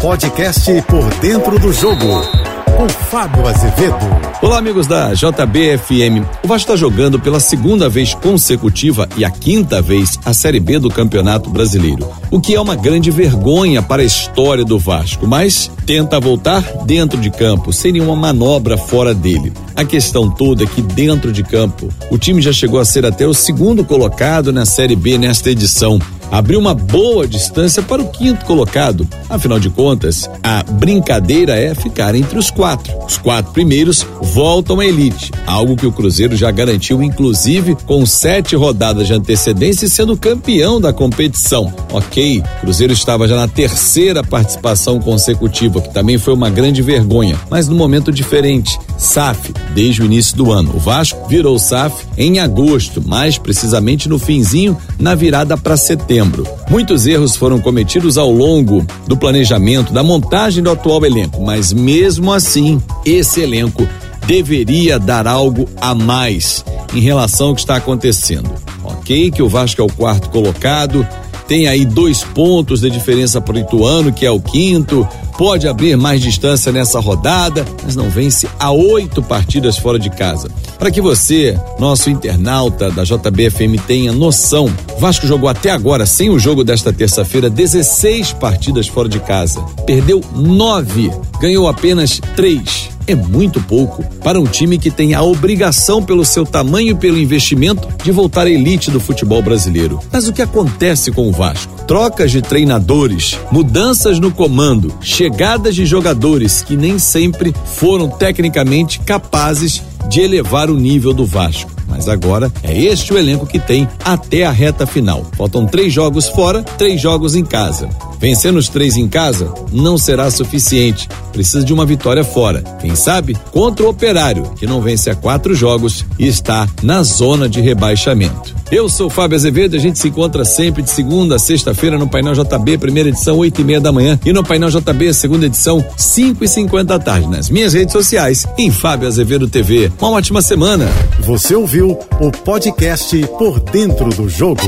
Podcast Por Dentro do Jogo, com Fábio Azevedo. Olá, amigos da JBFM. O Vasco está jogando pela segunda vez consecutiva e a quinta vez a Série B do Campeonato Brasileiro, o que é uma grande vergonha para a história do Vasco, mas tenta voltar dentro de campo, sem nenhuma manobra fora dele. A questão toda é que dentro de campo, o time já chegou a ser até o segundo colocado na Série B nesta edição abriu uma boa distância para o quinto colocado. Afinal de contas, a brincadeira é ficar entre os quatro. Os quatro primeiros voltam à elite, algo que o Cruzeiro já garantiu, inclusive com sete rodadas de antecedência e sendo campeão da competição. Ok, Cruzeiro estava já na terceira participação consecutiva, que também foi uma grande vergonha, mas num momento diferente. SAF, desde o início do ano. O Vasco virou SAF em agosto, mais precisamente no finzinho, na virada para setembro setembro. Muitos erros foram cometidos ao longo do planejamento, da montagem do atual elenco, mas mesmo assim, esse elenco deveria dar algo a mais em relação ao que está acontecendo. Ok, que o Vasco é o quarto colocado, tem aí dois pontos de diferença para o Ituano, que é o quinto, pode abrir mais distância nessa rodada, mas não vence a oito partidas fora de casa. Para que você, nosso internauta da JBFM, tenha noção, Vasco jogou até agora, sem o jogo desta terça-feira, 16 partidas fora de casa. Perdeu nove, ganhou apenas três é muito pouco para um time que tem a obrigação, pelo seu tamanho e pelo investimento, de voltar à elite do futebol brasileiro. Mas o que acontece com o Vasco? Trocas de treinadores, mudanças no comando, chegadas de jogadores que nem sempre foram tecnicamente capazes de elevar o nível do Vasco. Mas agora é este o elenco que tem até a reta final. Faltam três jogos fora, três jogos em casa. Vencendo os três em casa não será suficiente. Precisa de uma vitória fora. Quem sabe contra o Operário, que não vence há quatro jogos e está na zona de rebaixamento. Eu sou Fábio Azevedo, a gente se encontra sempre de segunda a sexta-feira no Painel JB, primeira edição, oito e meia da manhã, e no Painel JB, segunda edição, cinco e cinquenta da tarde, nas minhas redes sociais, em Fábio Azevedo TV. Uma ótima semana. Você ouviu o podcast Por Dentro do Jogo.